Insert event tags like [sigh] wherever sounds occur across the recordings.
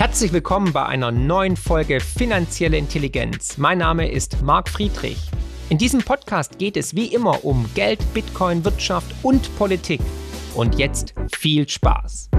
Herzlich willkommen bei einer neuen Folge Finanzielle Intelligenz. Mein Name ist Marc Friedrich. In diesem Podcast geht es wie immer um Geld, Bitcoin, Wirtschaft und Politik. Und jetzt viel Spaß.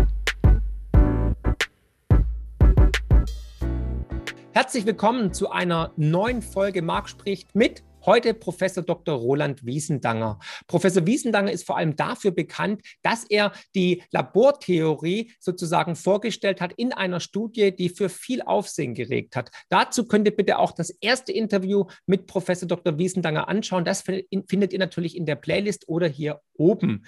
Herzlich willkommen zu einer neuen Folge Marc spricht mit Heute Professor Dr. Roland Wiesendanger. Professor Wiesendanger ist vor allem dafür bekannt, dass er die Labortheorie sozusagen vorgestellt hat in einer Studie, die für viel Aufsehen geregt hat. Dazu könnt ihr bitte auch das erste Interview mit Professor Dr. Wiesendanger anschauen. Das findet ihr natürlich in der Playlist oder hier oben.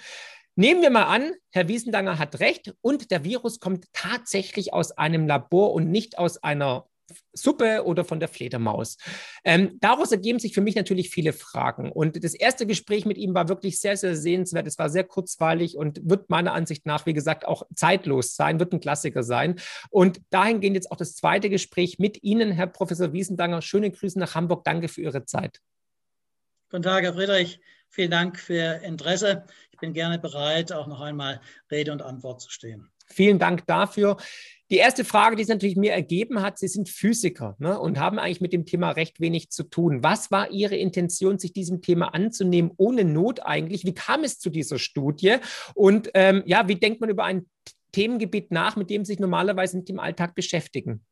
Nehmen wir mal an, Herr Wiesendanger hat recht und der Virus kommt tatsächlich aus einem Labor und nicht aus einer Suppe oder von der Fledermaus. Ähm, daraus ergeben sich für mich natürlich viele Fragen. Und das erste Gespräch mit ihm war wirklich sehr, sehr sehenswert. Es war sehr kurzweilig und wird meiner Ansicht nach, wie gesagt, auch zeitlos sein, wird ein Klassiker sein. Und dahingehend jetzt auch das zweite Gespräch mit Ihnen, Herr Professor Wiesendanger. Schöne Grüße nach Hamburg. Danke für Ihre Zeit. Guten Tag, Herr Friedrich. Vielen Dank für Ihr Interesse. Ich bin gerne bereit, auch noch einmal Rede und Antwort zu stehen. Vielen Dank dafür. Die erste Frage, die es natürlich mir ergeben hat, Sie sind Physiker ne, und haben eigentlich mit dem Thema recht wenig zu tun. Was war Ihre Intention, sich diesem Thema anzunehmen, ohne Not eigentlich? Wie kam es zu dieser Studie? Und ähm, ja, wie denkt man über ein Themengebiet nach, mit dem Sie sich normalerweise nicht im Alltag beschäftigen?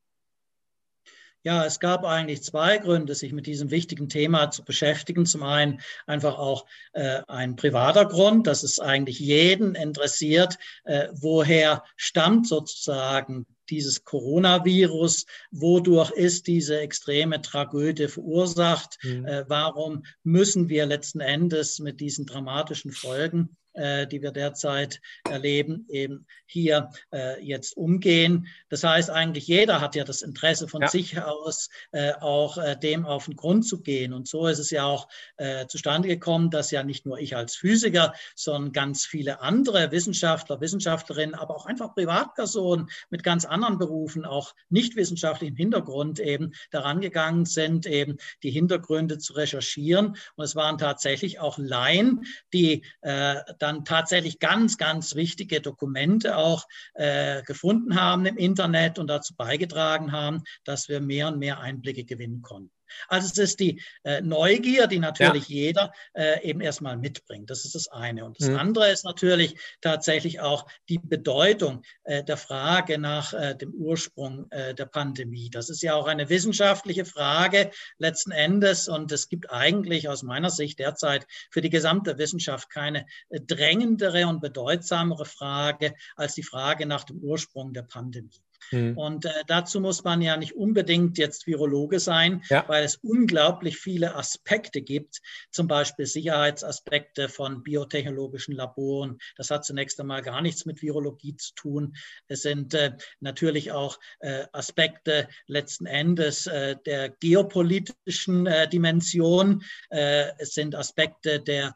Ja, es gab eigentlich zwei Gründe, sich mit diesem wichtigen Thema zu beschäftigen. Zum einen einfach auch äh, ein privater Grund, dass es eigentlich jeden interessiert, äh, woher stammt sozusagen dieses Coronavirus, wodurch ist diese extreme Tragödie verursacht, mhm. äh, warum müssen wir letzten Endes mit diesen dramatischen Folgen die wir derzeit erleben, eben hier äh, jetzt umgehen. Das heißt, eigentlich jeder hat ja das Interesse von ja. sich aus, äh, auch äh, dem auf den Grund zu gehen. Und so ist es ja auch äh, zustande gekommen, dass ja nicht nur ich als Physiker, sondern ganz viele andere Wissenschaftler, Wissenschaftlerinnen, aber auch einfach Privatpersonen mit ganz anderen Berufen, auch nicht wissenschaftlichem Hintergrund eben daran gegangen sind, eben die Hintergründe zu recherchieren. Und es waren tatsächlich auch Laien, die äh, dann tatsächlich ganz, ganz wichtige Dokumente auch äh, gefunden haben im Internet und dazu beigetragen haben, dass wir mehr und mehr Einblicke gewinnen konnten. Also es ist die äh, Neugier, die natürlich ja. jeder äh, eben erstmal mitbringt. Das ist das eine. Und das mhm. andere ist natürlich tatsächlich auch die Bedeutung äh, der Frage nach äh, dem Ursprung äh, der Pandemie. Das ist ja auch eine wissenschaftliche Frage letzten Endes. Und es gibt eigentlich aus meiner Sicht derzeit für die gesamte Wissenschaft keine äh, drängendere und bedeutsamere Frage als die Frage nach dem Ursprung der Pandemie. Mhm. Und äh, dazu muss man ja nicht unbedingt jetzt Virologe sein, ja. weil es unglaublich viele Aspekte gibt, zum Beispiel Sicherheitsaspekte von biotechnologischen Laboren. Das hat zunächst einmal gar nichts mit Virologie zu tun. Es sind äh, natürlich auch äh, Aspekte letzten Endes äh, der geopolitischen äh, Dimension. Äh, es sind Aspekte der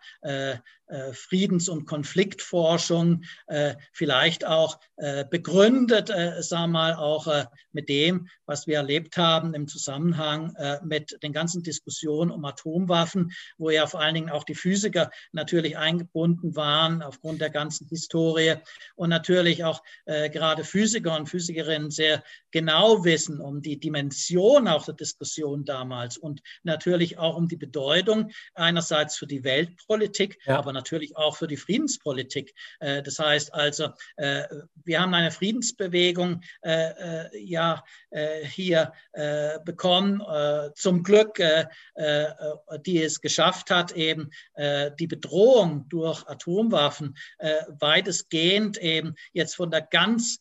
Friedens- und Konfliktforschung, äh, vielleicht auch äh, begründet, sagen wir mal, auch mit dem, was wir erlebt haben im Zusammenhang mit den ganzen Diskussionen um Atomwaffen, wo ja vor allen Dingen auch die Physiker natürlich eingebunden waren aufgrund der ganzen Historie und natürlich auch gerade Physiker und Physikerinnen sehr genau wissen um die Dimension auch der Diskussion damals und natürlich auch um die Bedeutung einerseits für die Weltpolitik, ja. aber natürlich auch für die Friedenspolitik. Äh, das heißt also, äh, wir haben eine Friedensbewegung äh, ja hier bekommen, zum Glück, die es geschafft hat, eben die Bedrohung durch Atomwaffen weitestgehend eben jetzt von der ganz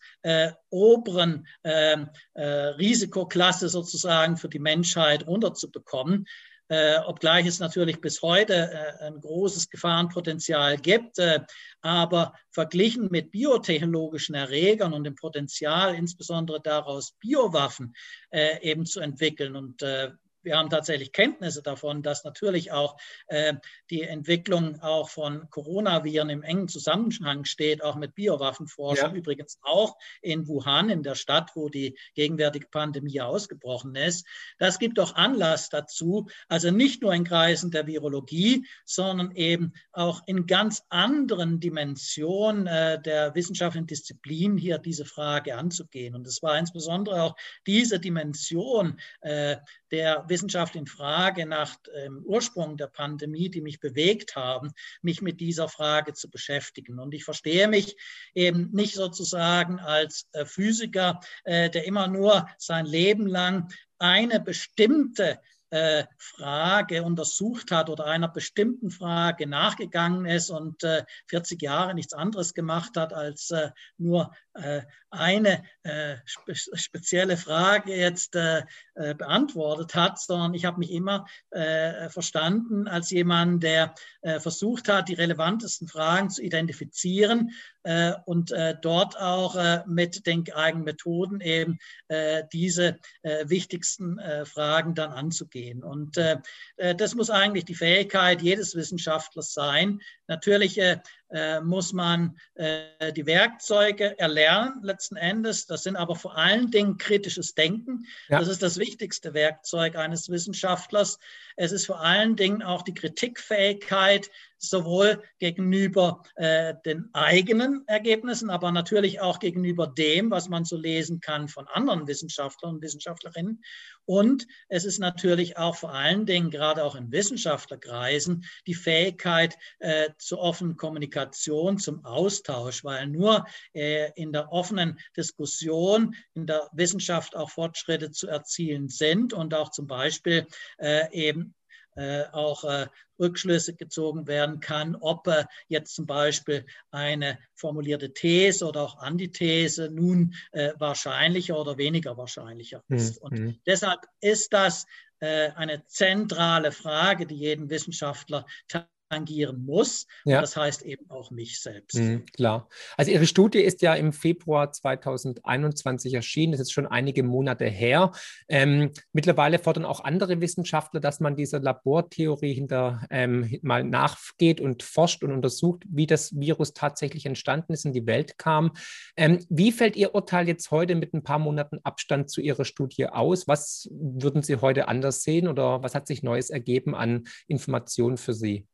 oberen ähm, Risikoklasse sozusagen für die Menschheit runterzubekommen äh, obgleich es natürlich bis heute äh, ein großes Gefahrenpotenzial gibt. Äh, aber verglichen mit biotechnologischen Erregern und dem Potenzial, insbesondere daraus Biowaffen äh, eben zu entwickeln und äh, wir haben tatsächlich Kenntnisse davon, dass natürlich auch äh, die Entwicklung auch von Coronaviren im engen Zusammenhang steht, auch mit Biowaffenforschung. Ja. Übrigens auch in Wuhan, in der Stadt, wo die gegenwärtige Pandemie ausgebrochen ist. Das gibt doch Anlass dazu, also nicht nur in Kreisen der Virologie, sondern eben auch in ganz anderen Dimensionen äh, der wissenschaftlichen Disziplin hier diese Frage anzugehen. Und es war insbesondere auch diese Dimension äh, der wissenschaftlichen Frage nach dem Ursprung der Pandemie, die mich bewegt haben, mich mit dieser Frage zu beschäftigen. Und ich verstehe mich eben nicht sozusagen als äh, Physiker, äh, der immer nur sein Leben lang eine bestimmte äh, Frage untersucht hat oder einer bestimmten Frage nachgegangen ist und 40 Jahre nichts anderes gemacht hat, als nur eine spezielle Frage jetzt beantwortet hat, sondern ich habe mich immer verstanden als jemand, der versucht hat, die relevantesten Fragen zu identifizieren und dort auch mit den eigenen Methoden eben diese wichtigsten Fragen dann anzugehen gehen. Und äh, äh, das muss eigentlich die Fähigkeit jedes Wissenschaftlers sein. Natürlich äh, äh, muss man äh, die Werkzeuge erlernen letzten Endes. Das sind aber vor allen Dingen kritisches Denken. Ja. Das ist das wichtigste Werkzeug eines Wissenschaftlers. Es ist vor allen Dingen auch die Kritikfähigkeit, sowohl gegenüber äh, den eigenen Ergebnissen, aber natürlich auch gegenüber dem, was man so lesen kann von anderen Wissenschaftlern und Wissenschaftlerinnen. Und es ist natürlich auch vor allen Dingen, gerade auch in Wissenschaftlerkreisen, die Fähigkeit äh, zur offenen Kommunikation, zum Austausch, weil nur äh, in der offenen Diskussion in der Wissenschaft auch Fortschritte zu erzielen sind und auch zum Beispiel äh, eben auch äh, Rückschlüsse gezogen werden kann, ob äh, jetzt zum Beispiel eine formulierte These oder auch Antithese nun äh, wahrscheinlicher oder weniger wahrscheinlicher hm, ist. Und deshalb ist das äh, eine zentrale Frage, die jeden Wissenschaftler tangieren muss. Ja. Das heißt eben auch mich selbst. Mhm, klar. Also Ihre Studie ist ja im Februar 2021 erschienen. Das ist schon einige Monate her. Ähm, mittlerweile fordern auch andere Wissenschaftler, dass man dieser Labortheorie hinter ähm, mal nachgeht und forscht und untersucht, wie das Virus tatsächlich entstanden ist, in die Welt kam. Ähm, wie fällt Ihr Urteil jetzt heute mit ein paar Monaten Abstand zu Ihrer Studie aus? Was würden Sie heute anders sehen oder was hat sich Neues ergeben an Informationen für Sie?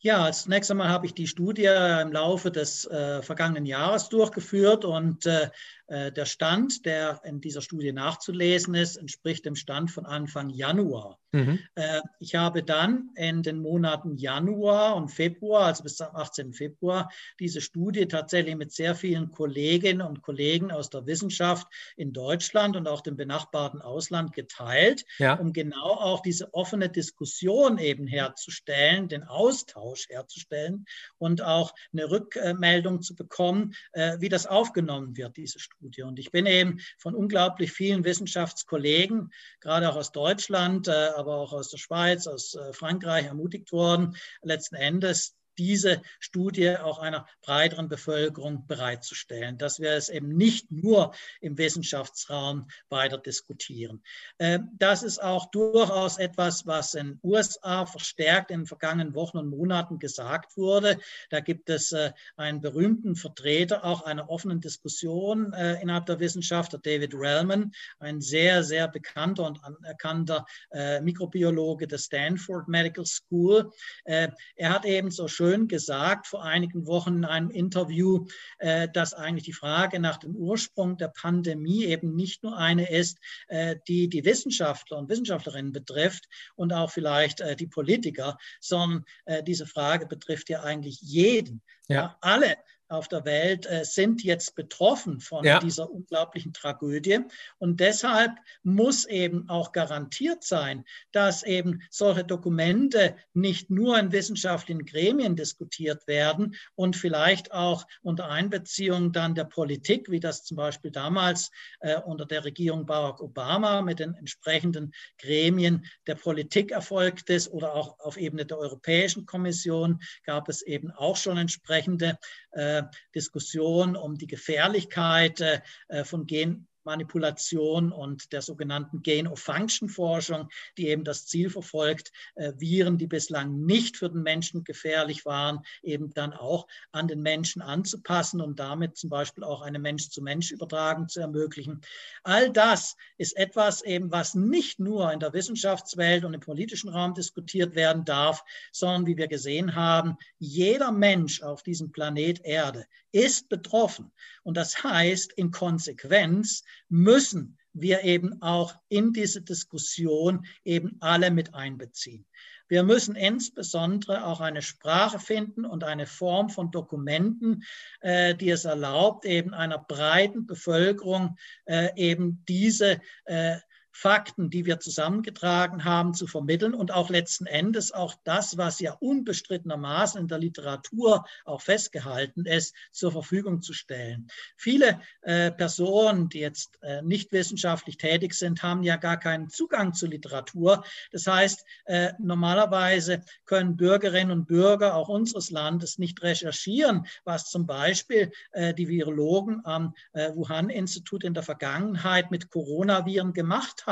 Ja, zunächst einmal habe ich die Studie im Laufe des äh, vergangenen Jahres durchgeführt und äh, der Stand, der in dieser Studie nachzulesen ist, entspricht dem Stand von Anfang Januar. Mhm. Äh, ich habe dann in den Monaten Januar und Februar, also bis zum 18. Februar, diese Studie tatsächlich mit sehr vielen Kolleginnen und Kollegen aus der Wissenschaft in Deutschland und auch dem benachbarten Ausland geteilt, ja. um genau auch diese offene Diskussion eben herzustellen, den Austausch herzustellen und auch eine Rückmeldung zu bekommen, äh, wie das aufgenommen wird, diese Studie. Studie. Und ich bin eben von unglaublich vielen Wissenschaftskollegen, gerade auch aus Deutschland, äh, aber auch aus der Schweiz, aus äh, Frankreich ermutigt worden, letzten Endes diese Studie auch einer breiteren Bevölkerung bereitzustellen, dass wir es eben nicht nur im Wissenschaftsraum weiter diskutieren. Ähm, das ist auch durchaus etwas, was in den USA verstärkt in den vergangenen Wochen und Monaten gesagt wurde. Da gibt es äh, einen berühmten Vertreter auch einer offenen Diskussion äh, innerhalb der Wissenschaft, der David Relman, ein sehr, sehr bekannter und anerkannter äh, Mikrobiologe der Stanford Medical School. Er hat eben so schön schön gesagt vor einigen Wochen in einem Interview, äh, dass eigentlich die Frage nach dem Ursprung der Pandemie eben nicht nur eine ist, äh, die die Wissenschaftler und Wissenschaftlerinnen betrifft und auch vielleicht äh, die Politiker, sondern diese Frage betrifft ja eigentlich jeden. Ja. ja alle auf der Welt äh, sind jetzt betroffen von ja. dieser unglaublichen Tragödie. Und deshalb muss eben auch garantiert sein, dass eben solche Dokumente nicht nur in wissenschaftlichen Gremien diskutiert werden und vielleicht auch unter Einbeziehung dann der Politik, wie das zum Beispiel damals äh, unter der Regierung Barack Obama mit den entsprechenden Gremien der Politik erfolgt ist oder auch auf Ebene der Europäischen Kommission gab es eben auch schon entsprechende äh, Diskussion um die Gefährlichkeit äh, von Gen Manipulation und der sogenannten Gain-of-Function-Forschung, die eben das Ziel verfolgt, äh, Viren, die bislang nicht für den Menschen gefährlich waren, eben dann auch an den Menschen anzupassen und damit zum Beispiel auch eine Mensch-zu-Mensch-Übertragung zu ermöglichen. All das ist etwas eben, was nicht nur in der Wissenschaftswelt und im politischen Raum diskutiert werden darf, sondern wie wir gesehen haben, jeder Mensch auf diesem Planet Erde ist betroffen. Und das heißt, in Konsequenz müssen wir eben auch in diese Diskussion eben alle mit einbeziehen. Wir müssen insbesondere auch eine Sprache finden und eine Form von Dokumenten, äh, die es erlaubt, eben einer breiten Bevölkerung äh, eben diese äh, Fakten, die wir zusammengetragen haben, zu vermitteln und auch letzten Endes auch das, was ja unbestrittenermaßen in der Literatur auch festgehalten ist, zur Verfügung zu stellen. Viele äh, Personen, die jetzt äh, nicht wissenschaftlich tätig sind, haben ja gar keinen Zugang zur Literatur. Das heißt, äh, normalerweise können Bürgerinnen und Bürger auch unseres Landes nicht recherchieren, was zum Beispiel äh, die Virologen am äh, Wuhan-Institut in der Vergangenheit mit Coronaviren gemacht haben,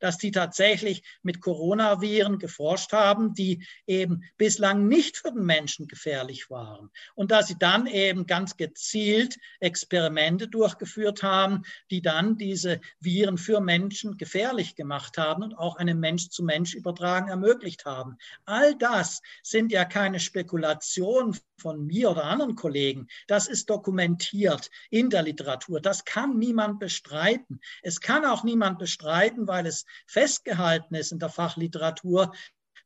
dass die tatsächlich mit Coronaviren geforscht haben, die eben bislang nicht für den Menschen gefährlich waren. Und dass sie dann eben ganz gezielt Experimente durchgeführt haben, die dann diese Viren für Menschen gefährlich gemacht haben und auch eine Mensch-zu-Mensch-Übertragung ermöglicht haben. All das sind ja keine Spekulationen von mir oder anderen Kollegen. Das ist dokumentiert in der Literatur. Das kann niemand bestreiten. Es kann auch niemand bestreiten, weil es festgehalten ist in der Fachliteratur,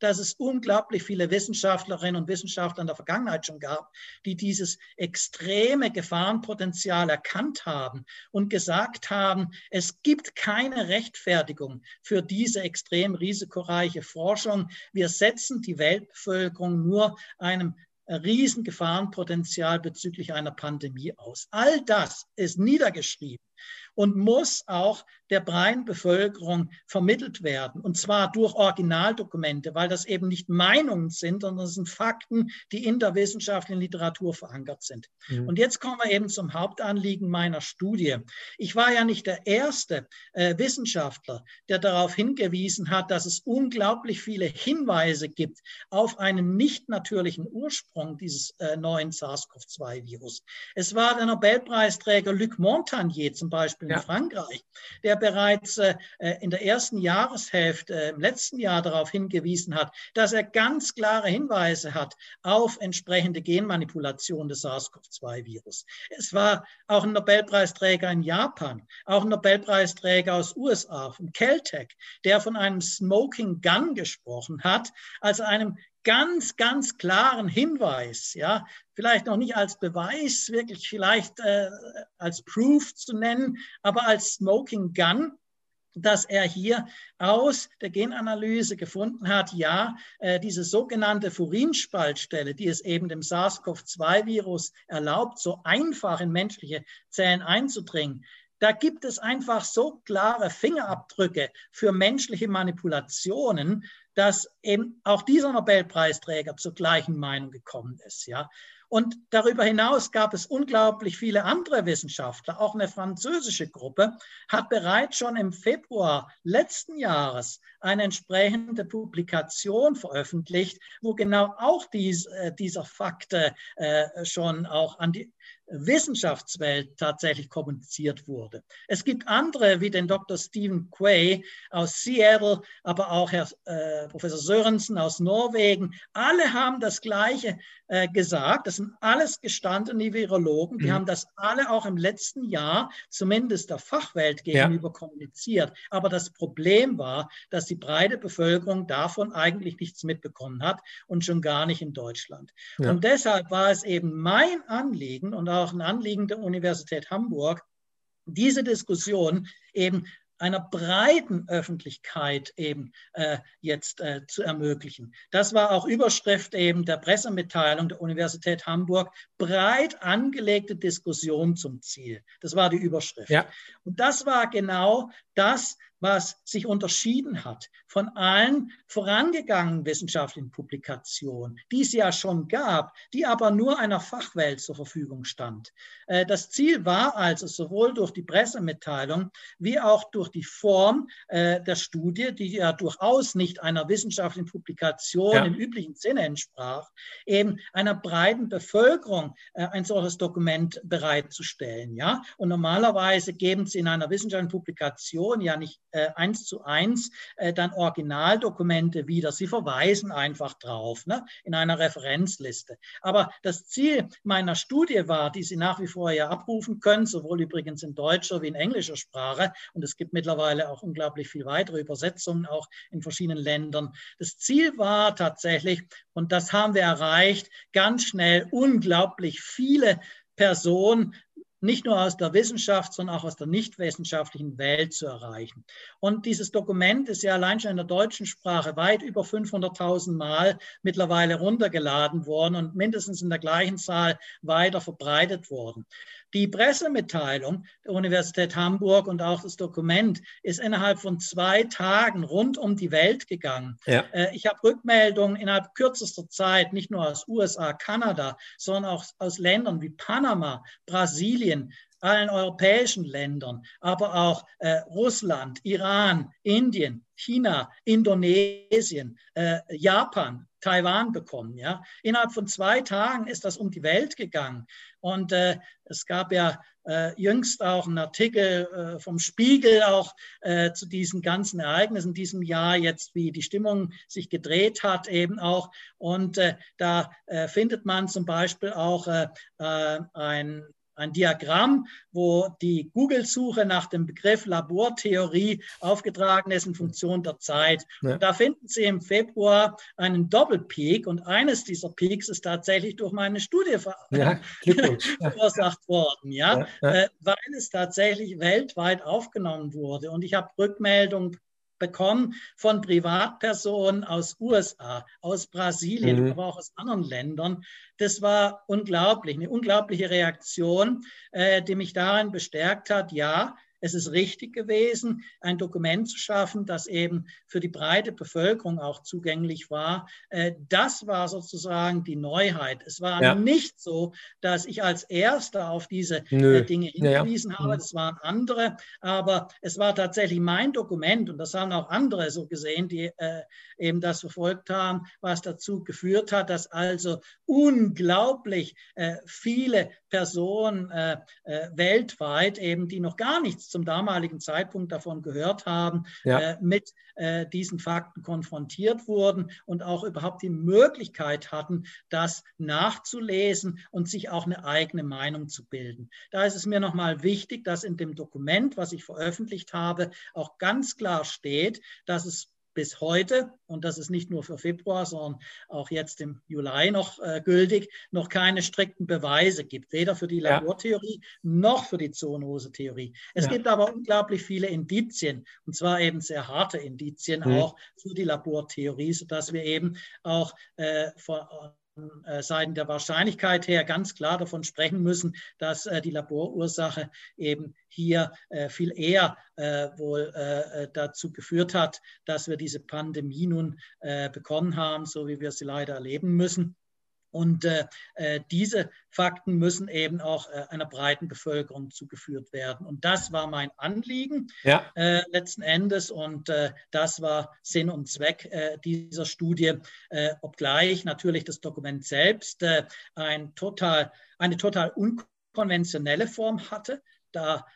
dass es unglaublich viele Wissenschaftlerinnen und Wissenschaftler in der Vergangenheit schon gab, die dieses extreme Gefahrenpotenzial erkannt haben und gesagt haben, es gibt keine Rechtfertigung für diese extrem risikoreiche Forschung. Wir setzen die Weltbevölkerung nur einem Riesengefahrenpotenzial bezüglich einer Pandemie aus. All das ist niedergeschrieben und muss auch der breiten Bevölkerung vermittelt werden. Und zwar durch Originaldokumente, weil das eben nicht Meinungen sind, sondern das sind Fakten, die in der wissenschaftlichen Literatur verankert sind. Mhm. Und jetzt kommen wir eben zum Hauptanliegen meiner Studie. Ich war ja nicht der erste äh, Wissenschaftler, der darauf hingewiesen hat, dass es unglaublich viele Hinweise gibt auf einen nicht natürlichen Ursprung dieses äh, neuen SARS-CoV-2-Virus. Es war der Nobelpreisträger Luc Montagnier zum Beispiel in ja. Frankreich, der bereits äh, in der ersten Jahreshälfte äh, im letzten Jahr darauf hingewiesen hat, dass er ganz klare Hinweise hat auf entsprechende Genmanipulation des SARS-CoV-2-Virus. Es war auch ein Nobelpreisträger in Japan, auch ein Nobelpreisträger aus USA, von Caltech, der von einem Smoking Gun gesprochen hat, also einem ganz, ganz klaren Hinweis, ja, vielleicht noch nicht als Beweis, wirklich vielleicht äh, als Proof zu nennen, aber als Smoking Gun, dass er hier aus der Genanalyse gefunden hat, ja, äh, diese sogenannte Furinspaltstelle, die es eben dem SARS-CoV-2-Virus erlaubt, so einfach in menschliche Zellen einzudringen, da gibt es einfach so klare Fingerabdrücke für menschliche Manipulationen, dass eben auch dieser Nobelpreisträger zur gleichen Meinung gekommen ist. Ja. Und darüber hinaus gab es unglaublich viele andere Wissenschaftler. Auch eine französische Gruppe hat bereits schon im Februar letzten Jahres eine entsprechende Publikation veröffentlicht, wo genau auch dies, äh, dieser Fakt äh, schon auch an die Wissenschaftswelt tatsächlich kommuniziert wurde. Es gibt andere, wie den Dr. Stephen Quay aus Seattle, aber auch Herr äh, Professor Sörensen aus Norwegen. Alle haben das Gleiche äh, gesagt. Das sind alles gestandene Virologen. Die mhm. haben das alle auch im letzten Jahr zumindest der Fachwelt gegenüber ja. kommuniziert. Aber das Problem war, dass die breite Bevölkerung davon eigentlich nichts mitbekommen hat und schon gar nicht in Deutschland. Ja. Und deshalb war es eben mein Anliegen und auch auch ein Anliegen der Universität Hamburg, diese Diskussion eben einer breiten Öffentlichkeit eben äh, jetzt äh, zu ermöglichen. Das war auch Überschrift eben der Pressemitteilung der Universität Hamburg. Breit angelegte Diskussion zum Ziel. Das war die Überschrift. Ja. Und das war genau das, was sich unterschieden hat von allen vorangegangenen wissenschaftlichen Publikationen, die es ja schon gab, die aber nur einer Fachwelt zur Verfügung stand. Äh, das Ziel war also sowohl durch die Pressemitteilung wie auch durch die Form äh, der Studie, die ja durchaus nicht einer wissenschaftlichen Publikation ja. im üblichen Sinne entsprach, eben einer breiten Bevölkerung äh, ein solches Dokument bereitzustellen. Ja? Und normalerweise geben sie in einer wissenschaftlichen Publikation ja nicht eins zu eins dann Originaldokumente wieder. Sie verweisen einfach drauf ne, in einer Referenzliste. Aber das Ziel meiner Studie war, die Sie nach wie vor ja abrufen können, sowohl übrigens in deutscher wie in englischer Sprache, und es gibt mittlerweile auch unglaublich viel weitere Übersetzungen, auch in verschiedenen Ländern. Das Ziel war tatsächlich, und das haben wir erreicht, ganz schnell unglaublich viele Personen nicht nur aus der Wissenschaft, sondern auch aus der nichtwissenschaftlichen Welt zu erreichen. Und dieses Dokument ist ja allein schon in der deutschen Sprache weit über 500.000 Mal mittlerweile runtergeladen worden und mindestens in der gleichen Zahl weiter verbreitet worden. Die Pressemitteilung der Universität Hamburg und auch das Dokument ist innerhalb von zwei Tagen rund um die Welt gegangen. Ja. Äh, ich habe Rückmeldungen innerhalb kürzester Zeit, nicht nur aus USA, Kanada, sondern auch aus Ländern wie Panama, Brasilien, allen europäischen Ländern, aber auch äh, Russland, Iran, Indien, China, Indonesien, äh, Japan, Taiwan bekommen. Ja? Innerhalb von zwei Tagen ist das um die Welt gegangen. Und äh, es gab ja äh, jüngst auch einen Artikel äh, vom Spiegel auch äh, zu diesen ganzen Ereignissen in diesem Jahr, jetzt wie die Stimmung sich gedreht hat eben auch. Und äh, da äh, findet man zum Beispiel auch ein ein Diagramm, wo die Google-Suche nach dem Begriff Labortheorie aufgetragen ist in Funktion der Zeit. Ja. Und da finden Sie im Februar einen Doppelpeak und eines dieser Peaks ist tatsächlich durch meine Studie ja, [laughs] verursacht worden, ja, ja äh, weil es tatsächlich weltweit aufgenommen wurde. Und ich habe Rückmeldungen bekommen von Privatpersonen aus USA, aus Brasilien, mhm. aber auch aus anderen Ländern. Das war unglaublich, eine unglaubliche Reaktion, äh, die mich darin bestärkt hat, ja, es ist richtig gewesen, ein Dokument zu schaffen, das eben für die breite Bevölkerung auch zugänglich war. Äh, das war sozusagen die Neuheit. Es war ja. nicht so, dass ich als Erster auf diese äh, Nö. Dinge hingewiesen ja. habe. Das waren andere. Aber es war tatsächlich mein Dokument und das haben auch andere so gesehen, die äh, eben das verfolgt haben, was dazu geführt hat, dass also unglaublich viele Personen weltweit eben, die noch gar nichts zum damaligen Zeitpunkt davon gehört haben, ja. äh, mit äh, diesen Fakten konfrontiert wurden und auch überhaupt die Möglichkeit hatten, das nachzulesen und sich auch eine eigene Meinung zu bilden. Da ist es mir nochmal wichtig, dass in dem Dokument, was ich veröffentlicht habe, auch ganz klar steht, dass es bis heute, und das ist nicht nur für Februar, sondern auch jetzt im Juli noch äh, gültig, noch keine strikten Beweise gibt, weder für die Labortheorie noch für die Zoonose-Theorie. Es ja. gibt aber unglaublich viele Indizien, und zwar eben sehr harte Indizien mhm. auch für die Labortheorie, sodass wir eben auch äh, äh, Seiten der Wahrscheinlichkeit her ganz klar davon sprechen müssen, dass äh, die Laborursache eben hier äh, viel eher wohl dazu geführt hat, dass wir diese Pandemie nun bekommen haben, so wie wir sie leider erleben müssen. Und äh, äh, diese Fakten müssen eben auch äh, einer breiten Bevölkerung zugeführt werden. Und das war mein Anliegen ja. Äh, letzten Endes. Und äh, das war Sinn und Zweck äh, dieser Studie, obgleich natürlich das Dokument selbst ein total, eine total unkonventionelle Form hatte. Da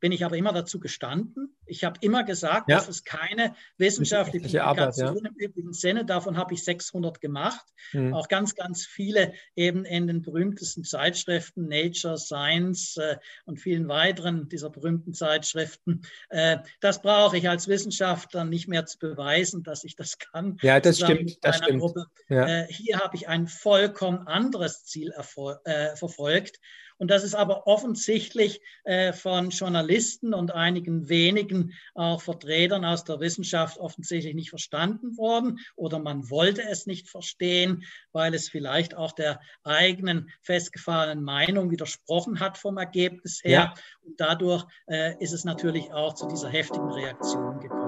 bin ich aber immer dazu gestanden. Ich habe immer gesagt, ja. das ist keine wissenschaftliche Publikation Arbeit, ja. im üblichen Sinne. Davon habe ich 600 gemacht. Mhm. Auch ganz, ganz viele eben in den berühmtesten Zeitschriften, Nature, Science äh, und vielen weiteren dieser berühmten Zeitschriften. Äh, das brauche ich als Wissenschaftler nicht mehr zu beweisen, dass ich das kann. Ja, das stimmt. Das stimmt. Ja. Äh, hier habe ich ein vollkommen anderes Ziel äh, verfolgt. Und das ist aber offensichtlich äh, von Journalisten und einigen wenigen auch Vertretern aus der Wissenschaft offensichtlich nicht verstanden worden oder man wollte es nicht verstehen, weil es vielleicht auch der eigenen festgefahrenen Meinung widersprochen hat vom Ergebnis her. Ja. Und dadurch äh, ist es natürlich auch zu dieser heftigen Reaktion gekommen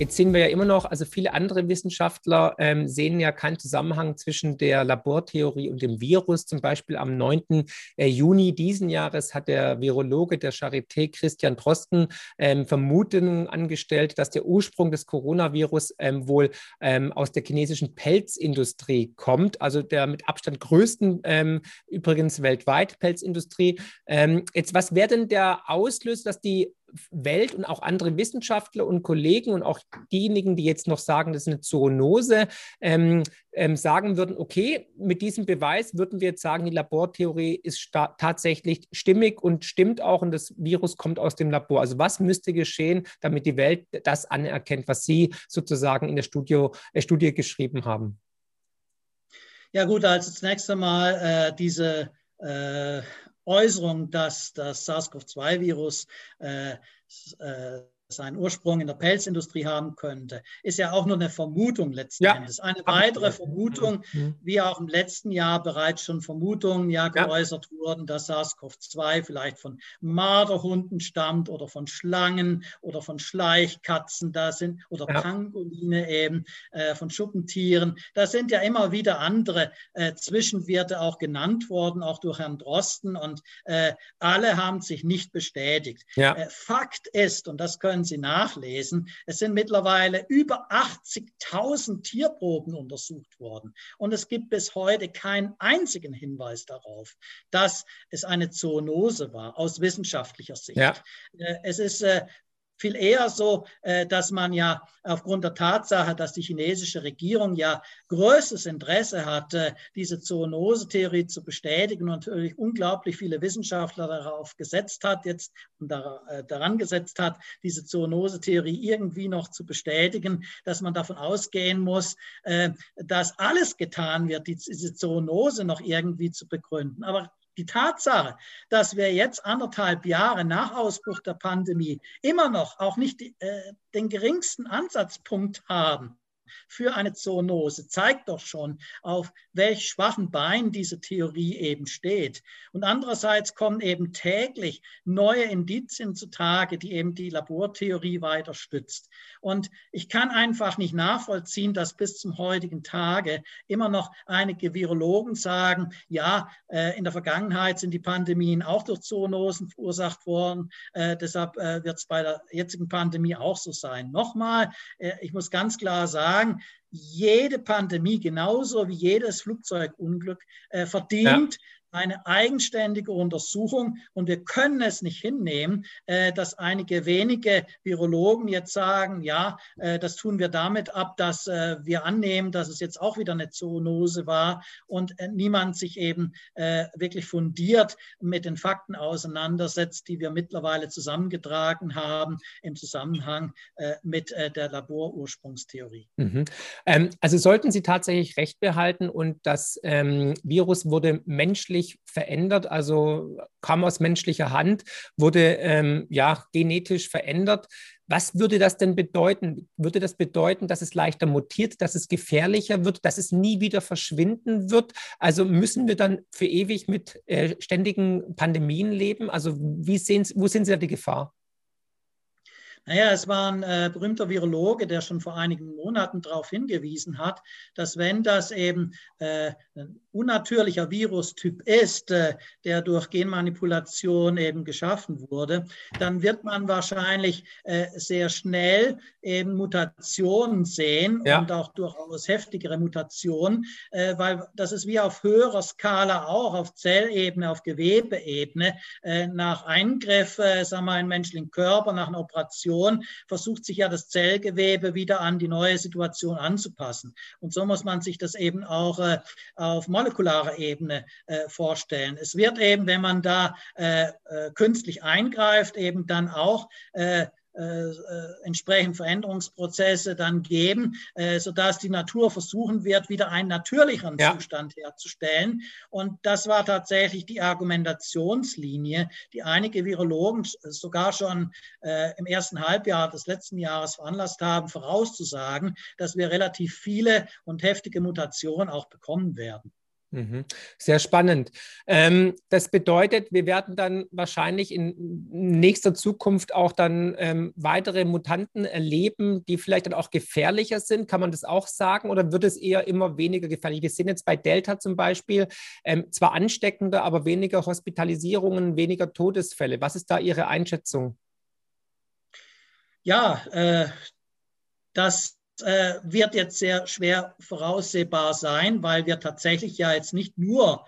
Jetzt sehen wir ja immer noch, also viele andere Wissenschaftler ähm, sehen ja keinen Zusammenhang zwischen der Labortheorie und dem Virus. Zum Beispiel am 9. Äh, Juni diesen Jahres hat der Virologe der Charité Christian Drosten ähm, Vermutungen angestellt, dass der Ursprung des Coronavirus ähm, wohl ähm, aus der chinesischen Pelzindustrie kommt, also der mit Abstand größten ähm, übrigens weltweit Pelzindustrie. Ähm, jetzt, was wäre denn der Auslöser, dass die Welt und auch andere Wissenschaftler und Kollegen und auch diejenigen, die jetzt noch sagen, das ist eine Zoonose, ähm, ähm, sagen würden, okay, mit diesem Beweis würden wir jetzt sagen, die Labortheorie ist tatsächlich stimmig und stimmt auch und das Virus kommt aus dem Labor. Also was müsste geschehen, damit die Welt das anerkennt, was Sie sozusagen in der Studio, äh, Studie geschrieben haben? Ja gut, also zunächst einmal äh, diese äh, Äußerung, dass das SARS-CoV-2-Virus äh, äh, seinen Ursprung in der Pelzindustrie haben könnte, ist ja auch nur eine Vermutung letzten ja. Endes. Eine weitere Vermutung, mhm. wie auch im letzten Jahr bereits schon Vermutungen ja geäußert ja. wurden, dass SARS-CoV-2 vielleicht von Marderhunden stammt oder von Schlangen oder von Schleichkatzen da sind oder ja. Pangoline eben äh, von Schuppentieren. Da sind ja immer wieder andere äh, Zwischenwerte auch genannt worden, auch durch Herrn Drosten und äh, alle haben sich nicht bestätigt. Äh, Fakt ist, und das können können Sie nachlesen. Es sind mittlerweile über 80.000 Tierproben untersucht worden. Und es gibt bis heute keinen einzigen Hinweis darauf, dass es eine Zoonose war, aus wissenschaftlicher Sicht. Ja. Äh, es ist äh, viel eher so, äh, dass man ja aufgrund der Tatsache, dass die chinesische Regierung ja größtes Interesse hat, diese Zoonose-Theorie zu bestätigen und natürlich unglaublich viele Wissenschaftler darauf gesetzt hat, jetzt und äh, daran gesetzt hat, diese Zoonose-Theorie irgendwie noch zu bestätigen, dass man davon ausgehen muss, äh, dass alles getan wird, diese Zoonose noch irgendwie zu begründen. Aber die Tatsache, dass wir jetzt anderthalb Jahre nach Ausbruch der Pandemie immer noch auch nicht äh, den geringsten Ansatzpunkt haben, für eine Zoonose zeigt doch schon, auf welch schwachen Beinen diese Theorie eben steht. Und andererseits kommen eben täglich neue Indizien zutage, die eben die Labortheorie weiter stützt. Und ich kann einfach nicht nachvollziehen, dass bis zum heutigen Tage immer noch einige Virologen sagen, ja, äh, in der Vergangenheit sind die Pandemien auch durch Zoonosen verursacht worden. Äh, deshalb äh, wird es bei der jetzigen Pandemie auch so sein. Nochmal, ich muss ganz klar sagen, jede Pandemie, genauso wie jedes Flugzeugunglück, äh, verdient ja eine eigenständige Untersuchung und wir können es nicht hinnehmen, äh, dass einige wenige Virologen jetzt sagen, ja, äh, das tun wir damit ab, dass äh, wir annehmen, dass es jetzt auch wieder eine Zoonose war und niemand sich eben wirklich fundiert mit den Fakten auseinandersetzt, die wir mittlerweile zusammengetragen haben im Zusammenhang mit der Laborursprungstheorie. Mhm. Ähm, also sollten Sie tatsächlich Recht behalten und das ähm, Virus wurde menschlich menschlich verändert, also kam aus menschlicher Hand, wurde ähm, ja genetisch verändert. Was würde das denn bedeuten? Würde das bedeuten, dass es leichter mutiert, dass es gefährlicher wird, dass es nie wieder verschwinden wird? Also müssen wir dann für ewig mit äh, ständigen Pandemien leben? Also wie sehen, wo sehen Sie da die Gefahr? Naja, es war ein äh, berühmter Virologe, der schon vor einigen Monaten darauf hingewiesen hat, dass wenn das eben äh, unnatürlicher Virustyp ist, äh, der durch Genmanipulation eben geschaffen wurde, dann wird man wahrscheinlich äh, sehr schnell eben Mutationen sehen ja. und auch durchaus heftigere Mutationen, äh, weil das ist wie auf höherer Skala auch, auf Zellebene, auf Gewebeebene, nach Eingriff, sagen wir, in menschlichen Körper, nach einer Operation, versucht sich ja das Zellgewebe wieder an die neue Situation anzupassen. Und so muss man sich das eben auch auf molekularer Ebene äh, vorstellen. Es wird eben, wenn man da äh, äh künstlich eingreift, eben dann auch äh, äh, äh, entsprechend Veränderungsprozesse dann geben, äh, sodass die Natur versuchen wird, wieder einen natürlicheren ja. Zustand herzustellen. Und das war tatsächlich die Argumentationslinie, die einige Virologen sogar schon äh, im ersten Halbjahr des letzten Jahres veranlasst haben, vorauszusagen, dass wir relativ viele und heftige Mutationen auch bekommen werden. Mhm. Sehr spannend. Ähm, das bedeutet, wir werden dann wahrscheinlich in nächster Zukunft auch dann ähm, weitere Mutanten erleben, die vielleicht dann auch gefährlicher sind. Kann man das auch sagen? Oder wird es eher immer weniger gefährlich? Wir sehen jetzt bei Delta zum Beispiel ähm, zwar ansteckender, aber weniger Hospitalisierungen, weniger Todesfälle. Was ist da Ihre Einschätzung? Ja, äh, das äh, wird jetzt sehr schwer voraussehbar sein, weil wir tatsächlich ja jetzt nicht nur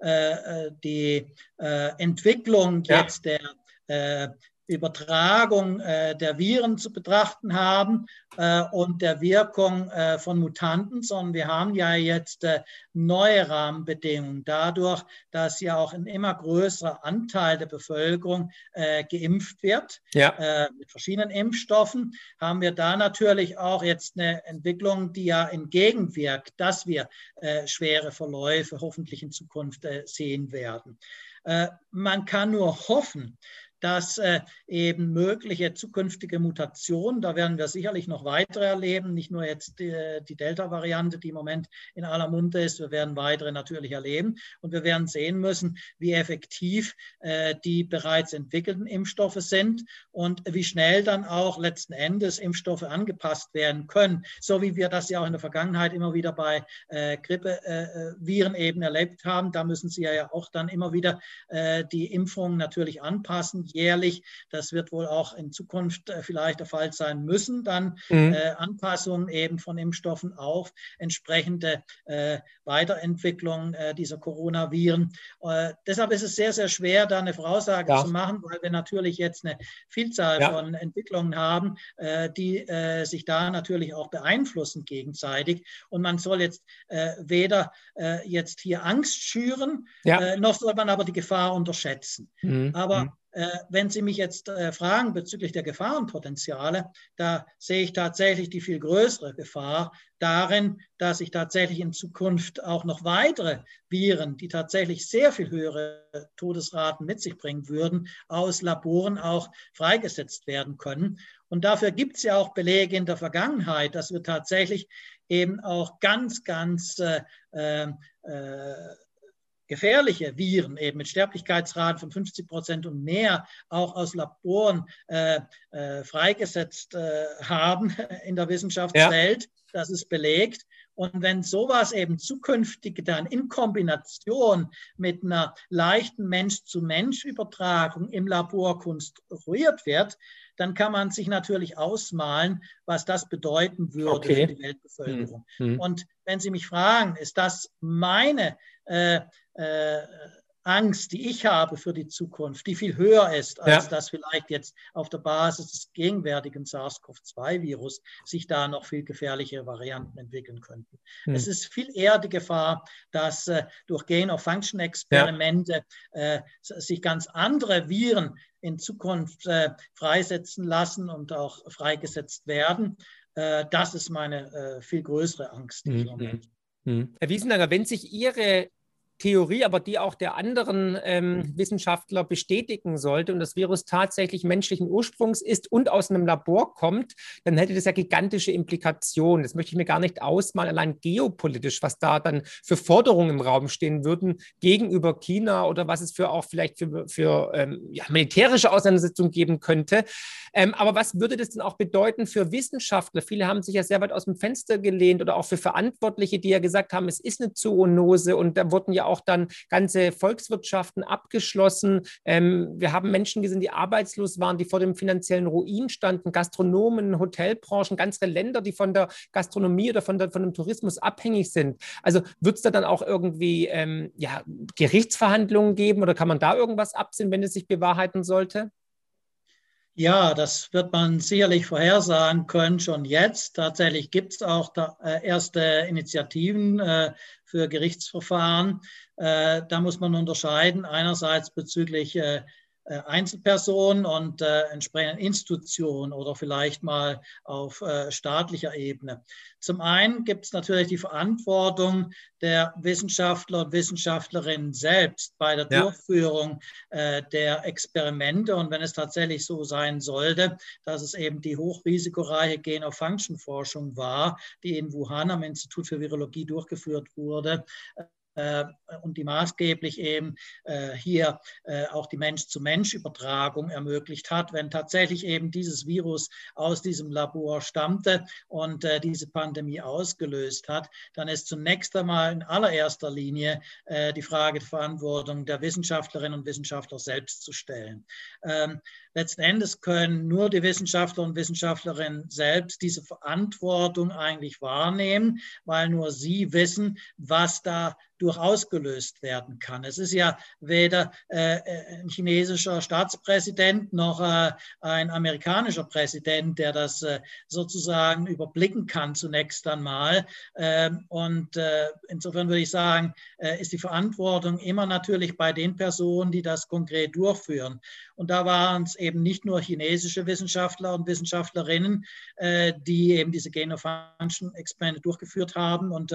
äh, äh die äh, Entwicklung ja. jetzt der äh, Übertragung äh, der Viren zu betrachten haben äh, und der Wirkung äh, von Mutanten, sondern wir haben ja jetzt äh, neue Rahmenbedingungen. Dadurch, dass ja auch ein immer größerer Anteil der Bevölkerung äh, geimpft wird ja. Äh, mit verschiedenen Impfstoffen, haben wir da natürlich auch jetzt eine Entwicklung, die ja entgegenwirkt, dass wir schwere Verläufe hoffentlich in Zukunft sehen werden. man kann nur hoffen, dass äh, eben mögliche zukünftige Mutationen, da werden wir sicherlich noch weitere erleben, nicht nur jetzt die, die Delta-Variante, die im Moment in aller Munde ist, wir werden weitere natürlich erleben und wir werden sehen müssen, wie effektiv äh, die bereits entwickelten Impfstoffe sind und wie schnell dann auch letzten Endes Impfstoffe angepasst werden können, so wie wir das ja auch in der Vergangenheit immer wieder bei äh, Grippeviren äh, eben erlebt haben. Da müssen sie ja auch dann immer wieder äh, die Impfungen natürlich anpassen jährlich. Das wird wohl auch in Zukunft äh, vielleicht der Fall sein müssen. Dann mhm. äh, Anpassungen eben von Impfstoffen auf entsprechende äh, Weiterentwicklung äh, dieser Coronaviren. Äh, deshalb ist es sehr, sehr schwer, da eine Voraussage ja. zu machen, weil wir natürlich jetzt eine Vielzahl ja. von Entwicklungen haben, äh, die sich da natürlich auch beeinflussen gegenseitig. Und man soll jetzt weder jetzt hier Angst schüren, ja. noch soll man aber die Gefahr unterschätzen. Mhm. Aber mhm. Wenn Sie mich jetzt äh, fragen bezüglich der Gefahrenpotenziale, da sehe ich tatsächlich die viel größere Gefahr darin, dass sich tatsächlich in Zukunft auch noch weitere Viren, die tatsächlich sehr viel höhere Todesraten mit sich bringen würden, aus Laboren auch freigesetzt werden können. Und dafür gibt es ja auch Belege in der Vergangenheit, dass wir tatsächlich eben auch ganz, ganz äh, äh, gefährliche Viren eben mit Sterblichkeitsraten von 50 Prozent und mehr auch aus Laboren äh, äh, freigesetzt äh, haben [laughs] in der Wissenschaftswelt. Ja. Das ist belegt. Und wenn sowas eben zukünftig dann in Kombination mit einer leichten Mensch-zu-Mensch-Übertragung im Labor konstruiert wird, dann kann man sich natürlich ausmalen, was das bedeuten würde okay. für die Weltbevölkerung. Hm. Und wenn Sie mich fragen, ist das meine äh, äh, Angst, die ich habe für die Zukunft, die viel höher ist, als ja. das vielleicht jetzt auf der Basis des gegenwärtigen SARS-CoV-2-Virus sich da noch viel gefährlichere Varianten entwickeln könnten. Hm. Es ist viel eher die Gefahr, dass äh, durch Gain-of-Function-Experimente ja. äh, sich ganz andere Viren in Zukunft äh, freisetzen lassen und auch freigesetzt werden. Äh, das ist meine äh, viel größere Angst. Mhm. Herr Wiesendanger, wenn sich Ihre Theorie, aber die auch der anderen ähm, Wissenschaftler bestätigen sollte und das Virus tatsächlich menschlichen Ursprungs ist und aus einem Labor kommt, dann hätte das ja gigantische Implikationen. Das möchte ich mir gar nicht ausmalen, allein geopolitisch, was da dann für Forderungen im Raum stehen würden gegenüber China oder was es für auch vielleicht für, für ähm, ja, militärische Auseinandersetzungen geben könnte. Ähm, aber was würde das denn auch bedeuten für Wissenschaftler? Viele haben sich ja sehr weit aus dem Fenster gelehnt oder auch für Verantwortliche, die ja gesagt haben, es ist eine Zoonose und da wurden ja auch dann ganze Volkswirtschaften abgeschlossen. Ähm, wir haben Menschen gesehen, die arbeitslos waren, die vor dem finanziellen Ruin standen, Gastronomen, Hotelbranchen, ganze Länder, die von der Gastronomie oder von, der, von dem Tourismus abhängig sind. Also wird es da dann auch irgendwie ähm, ja, Gerichtsverhandlungen geben oder kann man da irgendwas absehen, wenn es sich bewahrheiten sollte? Ja, das wird man sicherlich vorhersagen können, schon jetzt. Tatsächlich gibt es auch äh, erste Initiativen äh, für Gerichtsverfahren. Äh, da muss man unterscheiden, einerseits bezüglich Einzelpersonen und äh, entsprechenden Institutionen oder vielleicht mal auf äh, staatlicher Ebene. Zum einen gibt es natürlich die Verantwortung der Wissenschaftler und Wissenschaftlerinnen selbst bei der ja. Durchführung äh, der Experimente. Und wenn es tatsächlich so sein sollte, dass es eben die hochrisikoreiche Gen-of-Function-Forschung war, die in Wuhan am Institut für Virologie durchgeführt wurde, äh, und die maßgeblich eben äh, hier äh, auch die Mensch-zu-Mensch-Übertragung ermöglicht hat. Wenn tatsächlich eben dieses Virus aus diesem Labor stammte und diese Pandemie ausgelöst hat, dann ist zunächst einmal in allererster Linie die Frage der Verantwortung der Wissenschaftlerinnen und Wissenschaftler selbst zu stellen. Letzten Endes können nur die Wissenschaftler und Wissenschaftlerinnen selbst diese Verantwortung eigentlich wahrnehmen, weil nur sie wissen, was da durch ausgelöst werden kann. Es ist ja weder äh, ein chinesischer Staatspräsident noch äh, ein amerikanischer Präsident, der das äh, sozusagen überblicken kann zunächst einmal. Ähm, und äh, insofern würde ich sagen, äh, ist die Verantwortung immer natürlich bei den Personen, die das konkret durchführen. Und da waren es eben nicht nur chinesische Wissenschaftler und Wissenschaftlerinnen, äh, die eben diese Gain-of-Function-Experimente durchgeführt haben und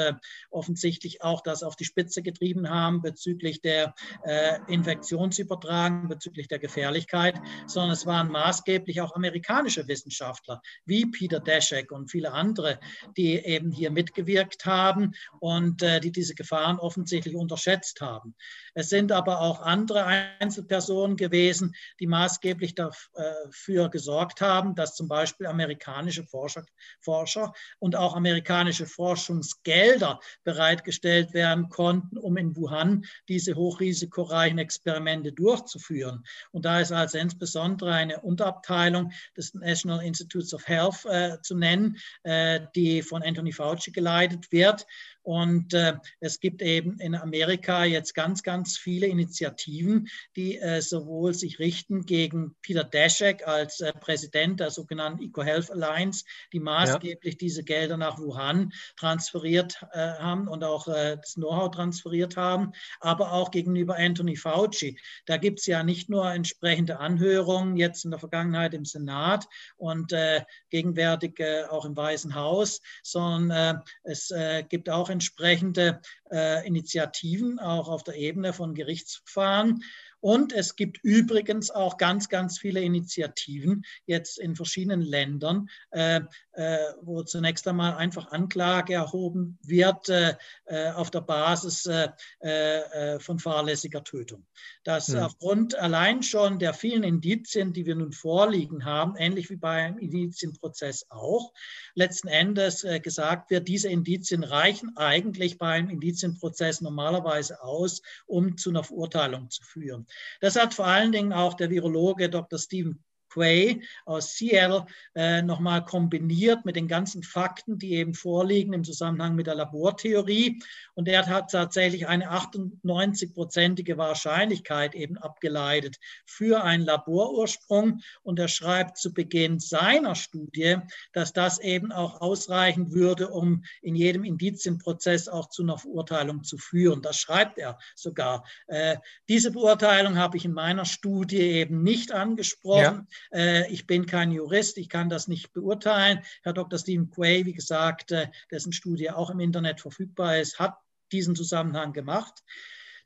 offensichtlich auch das auf die Spitze getrieben haben bezüglich der äh, Infektionsübertragung, bezüglich der Gefährlichkeit, sondern es waren maßgeblich auch amerikanische Wissenschaftler wie Peter Daszak und viele andere, die eben hier mitgewirkt haben und äh, die diese Gefahren offensichtlich unterschätzt haben. Es sind aber auch andere Einzelpersonen gewesen, die maßgeblich dafür gesorgt haben, dass zum Beispiel amerikanische Forscher, Forscher und auch amerikanische Forschungsgelder bereitgestellt werden konnten konnten, um in Wuhan diese hochrisikoreichen Experimente durchzuführen. Und da ist also insbesondere eine Unterabteilung des National Institutes of Health äh, zu nennen, äh, die von Anthony Fauci geleitet wird und äh, es gibt eben in Amerika jetzt ganz, ganz viele Initiativen, die äh, sowohl sich richten gegen Peter Daszak als äh, Präsident der sogenannten EcoHealth Alliance, die maßgeblich ja. diese Gelder nach Wuhan transferiert äh, haben und auch äh, das Know-how transferiert haben, aber auch gegenüber Anthony Fauci. Da gibt es ja nicht nur entsprechende Anhörungen jetzt in der Vergangenheit im Senat und äh, gegenwärtig auch im Weißen Haus, sondern es gibt auch entsprechende äh, Initiativen, auch auf der Ebene von Gerichtsverfahren. Und es gibt übrigens auch ganz, ganz viele Initiativen jetzt in verschiedenen Ländern, äh, äh, wo zunächst einmal einfach Anklage erhoben wird äh, äh auf der Basis äh, äh, von fahrlässiger Tötung. Dass ja. Hm. aufgrund allein schon der vielen Indizien, die wir nun vorliegen haben, ähnlich wie beim Indizienprozess auch, letzten Endes gesagt wird, diese Indizien reichen eigentlich beim Indizienprozess normalerweise aus, um zu einer Verurteilung zu führen. Das hat vor allen Dingen auch der Virologe Dr. Stephen Quay aus Seattle äh, nochmal kombiniert mit den ganzen Fakten, die eben vorliegen im Zusammenhang mit der Labortheorie. Und er hat tatsächlich eine 98-prozentige Wahrscheinlichkeit eben abgeleitet für einen Laborursprung. Und er schreibt zu Beginn seiner Studie, dass das eben auch ausreichen würde, um in jedem Indizienprozess auch zu einer Verurteilung zu führen. Das schreibt er sogar. Äh, diese Beurteilung habe ich in meiner Studie eben nicht angesprochen. Ja. Äh, ich bin kein Jurist, ich kann das nicht beurteilen. Herr Dr. Stephen Quay, wie gesagt, äh, dessen Studie auch im Internet verfügbar ist, hat diesen Zusammenhang gemacht.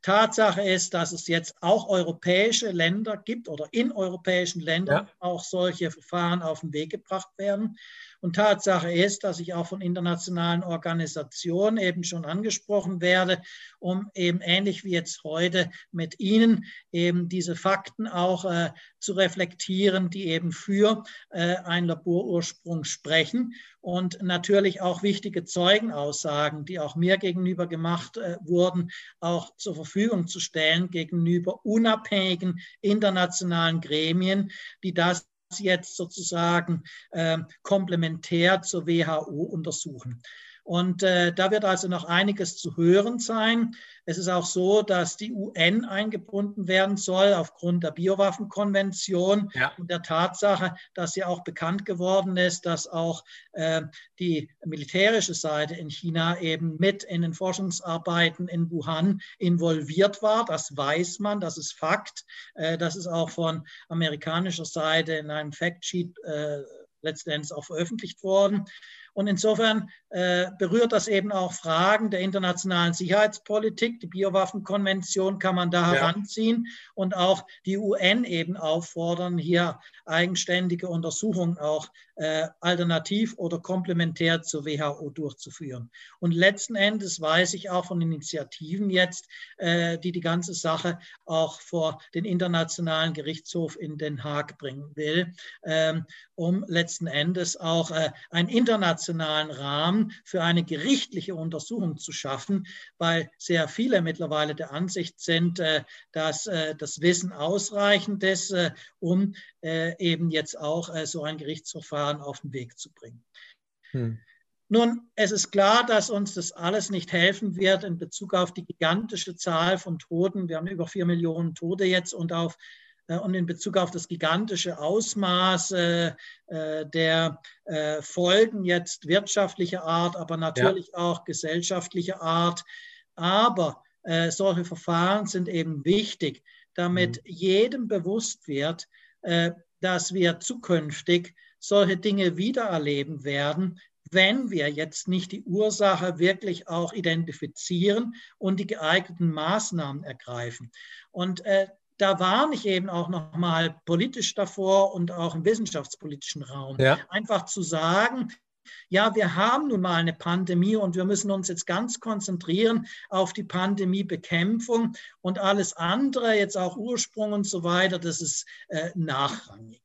Tatsache ist, dass es jetzt auch europäische Länder gibt oder in europäischen Ländern ja. auch solche Verfahren auf den Weg gebracht werden. Und Tatsache ist, dass ich auch von internationalen Organisationen eben schon angesprochen werde, um eben ähnlich wie jetzt heute mit Ihnen eben diese Fakten auch äh, zu reflektieren, die eben für äh, einen Laborursprung sprechen und natürlich auch wichtige Zeugenaussagen, die auch mir gegenüber gemacht äh, wurden, auch zur Verfügung zu stellen gegenüber unabhängigen internationalen Gremien, die das jetzt sozusagen äh, komplementär zur WHO untersuchen. Und äh, da wird also noch einiges zu hören sein. Es ist auch so, dass die UN eingebunden werden soll aufgrund der Biowaffenkonvention ja. und der Tatsache, dass ja auch bekannt geworden ist, dass auch äh, die militärische Seite in China eben mit in den Forschungsarbeiten in Wuhan involviert war. Das weiß man, das ist Fakt. Äh, das ist auch von amerikanischer Seite in einem Factsheet äh, letztendlich auch veröffentlicht worden. Und insofern äh, berührt das eben auch Fragen der internationalen Sicherheitspolitik. Die Biowaffenkonvention kann man da ja. heranziehen und auch die UN eben auffordern, hier eigenständige Untersuchungen auch äh, alternativ oder komplementär zur WHO durchzuführen. Und letzten Endes weiß ich auch von Initiativen jetzt, äh, die die ganze Sache auch vor den Internationalen Gerichtshof in Den Haag bringen will, ähm, um letzten Endes auch äh, ein internationales internationalen Rahmen für eine gerichtliche Untersuchung zu schaffen, weil sehr viele mittlerweile der Ansicht sind, äh, dass äh, das Wissen ausreichend ist, äh, um eben jetzt auch so ein Gerichtsverfahren auf den Weg zu bringen. Hm. Nun, es ist klar, dass uns das alles nicht helfen wird in Bezug auf die gigantische Zahl von Toten. Wir haben über vier Millionen Tote jetzt und auf und in Bezug auf das gigantische Ausmaß äh, äh, der Folgen jetzt wirtschaftlicher Art, aber natürlich ja. auch gesellschaftlicher Art. Aber solche Verfahren sind eben wichtig, damit mhm. jedem bewusst wird, dass wir zukünftig solche Dinge wiedererleben werden, wenn wir jetzt nicht die Ursache wirklich auch identifizieren und die geeigneten Maßnahmen ergreifen. Und äh, da warne ich eben auch nochmal politisch davor und auch im wissenschaftspolitischen Raum. Ja. Einfach zu sagen, ja, wir haben nun mal eine Pandemie und wir müssen uns jetzt ganz konzentrieren auf die Pandemiebekämpfung und alles andere, jetzt auch Ursprung und so weiter, das ist äh, nachrangig.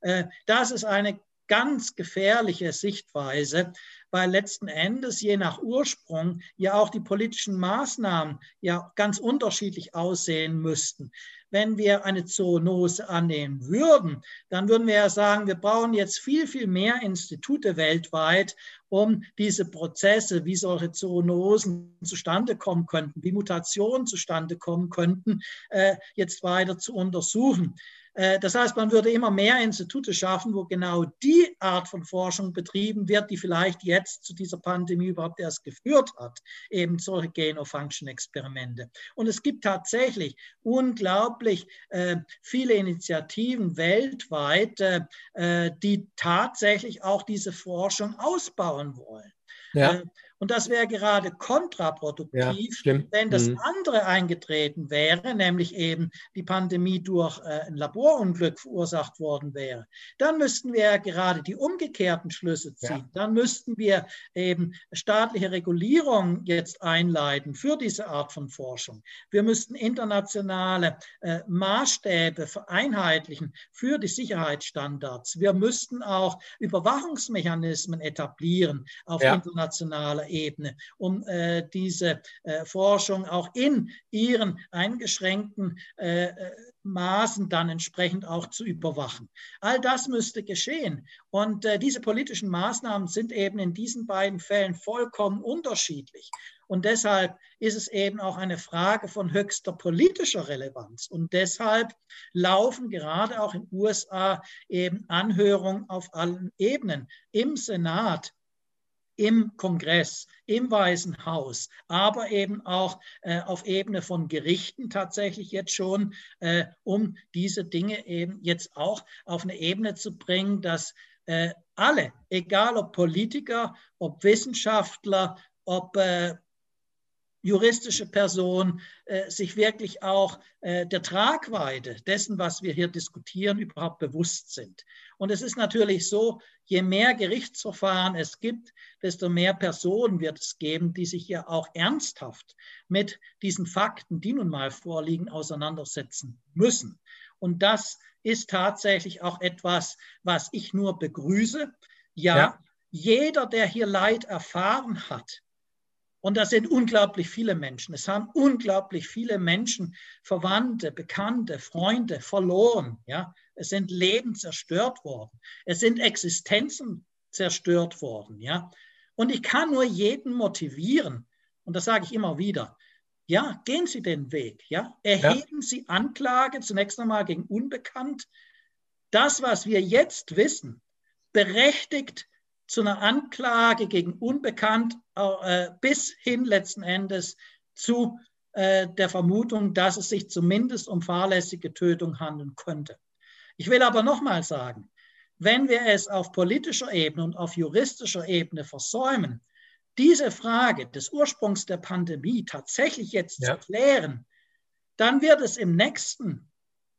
Äh, das ist eine ganz gefährliche Sichtweise, weil letzten Endes je nach Ursprung ja auch die politischen Maßnahmen ja ganz unterschiedlich aussehen müssten wenn wir eine Zoonose annehmen würden, dann würden wir ja sagen, wir brauchen jetzt viel, viel mehr Institute weltweit, um diese Prozesse, wie solche Zoonosen zustande kommen könnten, wie Mutationen zustande kommen könnten, äh, jetzt weiter zu untersuchen. Äh, das heißt, man würde immer mehr Institute schaffen, wo genau die Art von Forschung betrieben wird, die vielleicht jetzt zu dieser Pandemie überhaupt erst geführt hat, eben solche Gain-of-Function-Experimente. Und es gibt tatsächlich unglaublich äh, viele Initiativen weltweit, äh, äh die tatsächlich auch diese Forschung ausbauen wollen. Ja. Und das wäre gerade kontraproduktiv, ja, wenn das mhm. andere eingetreten wäre, nämlich eben die Pandemie durch äh, ein Laborunglück verursacht worden wäre. Dann müssten wir ja gerade die umgekehrten Schlüsse ziehen. Ja. Dann müssten wir eben staatliche Regulierung jetzt einleiten für diese Art von Forschung. Wir müssten internationale äh, Maßstäbe vereinheitlichen für die Sicherheitsstandards. Wir müssten auch Überwachungsmechanismen etablieren auf ja. internationaler Ebene, um äh, diese äh, Forschung auch in ihren eingeschränkten äh, äh, Maßen dann entsprechend auch zu überwachen. All das müsste geschehen. Und äh, diese politischen Maßnahmen sind eben in diesen beiden Fällen vollkommen unterschiedlich. Und deshalb ist es eben auch eine Frage von höchster politischer Relevanz. Und deshalb laufen gerade auch in den USA eben Anhörungen auf allen Ebenen im Senat, im Kongress, im Weißen Haus, aber eben auch äh, auf Ebene von Gerichten tatsächlich jetzt schon, äh, um diese Dinge eben jetzt auch auf eine Ebene zu bringen, dass äh, alle, egal ob Politiker, ob Wissenschaftler, ob äh, juristische Person äh, sich wirklich auch äh, der Tragweite dessen, was wir hier diskutieren, überhaupt bewusst sind. Und es ist natürlich so, je mehr Gerichtsverfahren es gibt, desto mehr Personen wird es geben, die sich ja auch ernsthaft mit diesen Fakten, die nun mal vorliegen, auseinandersetzen müssen. Und das ist tatsächlich auch etwas, was ich nur begrüße. ja. ja. jeder, der hier Leid erfahren hat, und das sind unglaublich viele Menschen. Es haben unglaublich viele Menschen, Verwandte, Bekannte, Freunde verloren. Ja? Es sind Leben zerstört worden. Es sind Existenzen zerstört worden. Ja? Und ich kann nur jeden motivieren, und das sage ich immer wieder, ja, gehen Sie den Weg, ja, erheben ja. Sie Anklage zunächst einmal gegen Unbekannt. Das, was wir jetzt wissen, berechtigt zu einer Anklage gegen Unbekannt äh, bis hin letzten Endes zu äh, der Vermutung, dass es sich zumindest um fahrlässige Tötung handeln könnte. Ich will aber nochmal sagen, wenn wir es auf politischer Ebene und auf juristischer Ebene versäumen, diese Frage des Ursprungs der Pandemie tatsächlich jetzt ja. zu klären, dann wird es im nächsten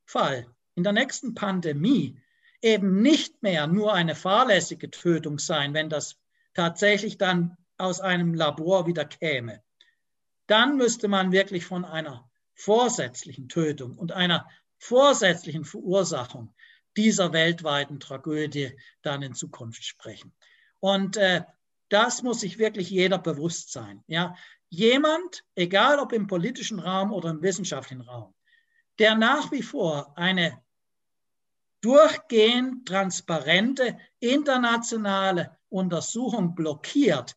Fall, in der nächsten Pandemie, eben nicht mehr nur eine fahrlässige Tötung sein, wenn das tatsächlich dann aus einem Labor wieder käme. Dann müsste man wirklich von einer vorsätzlichen Tötung und einer vorsätzlichen Verursachung dieser weltweiten Tragödie dann in Zukunft sprechen. Und äh, das muss sich wirklich jeder bewusst sein. Ja? Jemand, egal ob im politischen Raum oder im wissenschaftlichen Raum, der nach wie vor eine durchgehend transparente internationale Untersuchung blockiert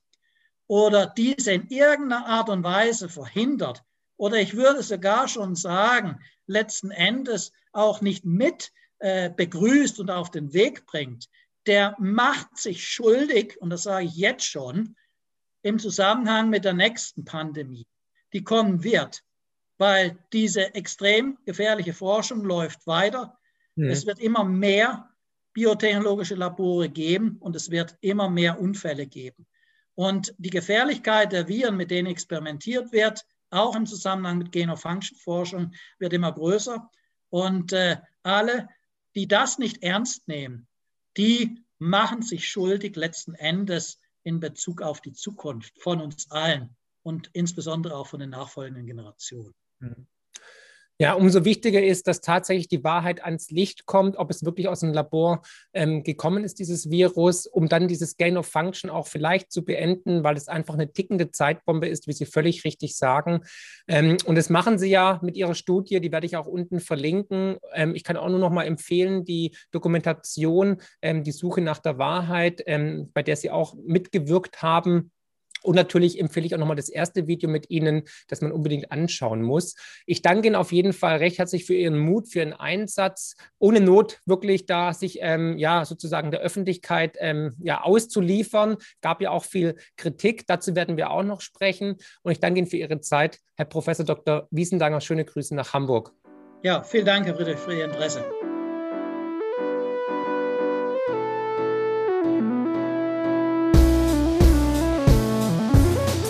oder diese in irgendeiner Art und Weise verhindert oder ich würde sogar schon sagen, letzten Endes auch nicht mit äh, begrüßt und auf den Weg bringt, der macht sich schuldig, und das sage ich jetzt schon, im Zusammenhang mit der nächsten Pandemie, die kommen wird, weil diese extrem gefährliche Forschung läuft weiter. Mhm. Es wird immer mehr biotechnologische Labore geben und es wird immer mehr Unfälle geben. Und die Gefährlichkeit der Viren, mit denen experimentiert wird, auch im Zusammenhang mit Genofunction-Forschung, wird immer größer. Und äh, alle, die das nicht ernst nehmen, die machen sich schuldig letzten Endes in Bezug auf die Zukunft von uns allen und insbesondere auch von den nachfolgenden Generationen. Mhm. Ja, umso wichtiger ist, dass tatsächlich die Wahrheit ans Licht kommt, ob es wirklich aus dem Labor ähm, gekommen ist, dieses Virus, um dann dieses Gain of Function auch vielleicht zu beenden, weil es einfach eine tickende Zeitbombe ist, wie Sie völlig richtig sagen. Ähm, und das machen Sie ja mit Ihrer Studie, die werde ich auch unten verlinken. Ähm, ich kann auch nur noch mal empfehlen, die Dokumentation, ähm, die Suche nach der Wahrheit, ähm, bei der Sie auch mitgewirkt haben und natürlich empfehle ich auch nochmal das erste Video mit Ihnen, das man unbedingt anschauen muss. Ich danke Ihnen auf jeden Fall recht herzlich für Ihren Mut, für Ihren Einsatz, ohne Not wirklich da sich ähm, ja sozusagen der Öffentlichkeit ähm, ja auszuliefern. Gab ja auch viel Kritik, dazu werden wir auch noch sprechen. Und ich danke Ihnen für Ihre Zeit, Herr Professor Dr. Wiesendanger. Schöne Grüße nach Hamburg. Ja, vielen Dank, Herr Friedrich, für Ihr Interesse.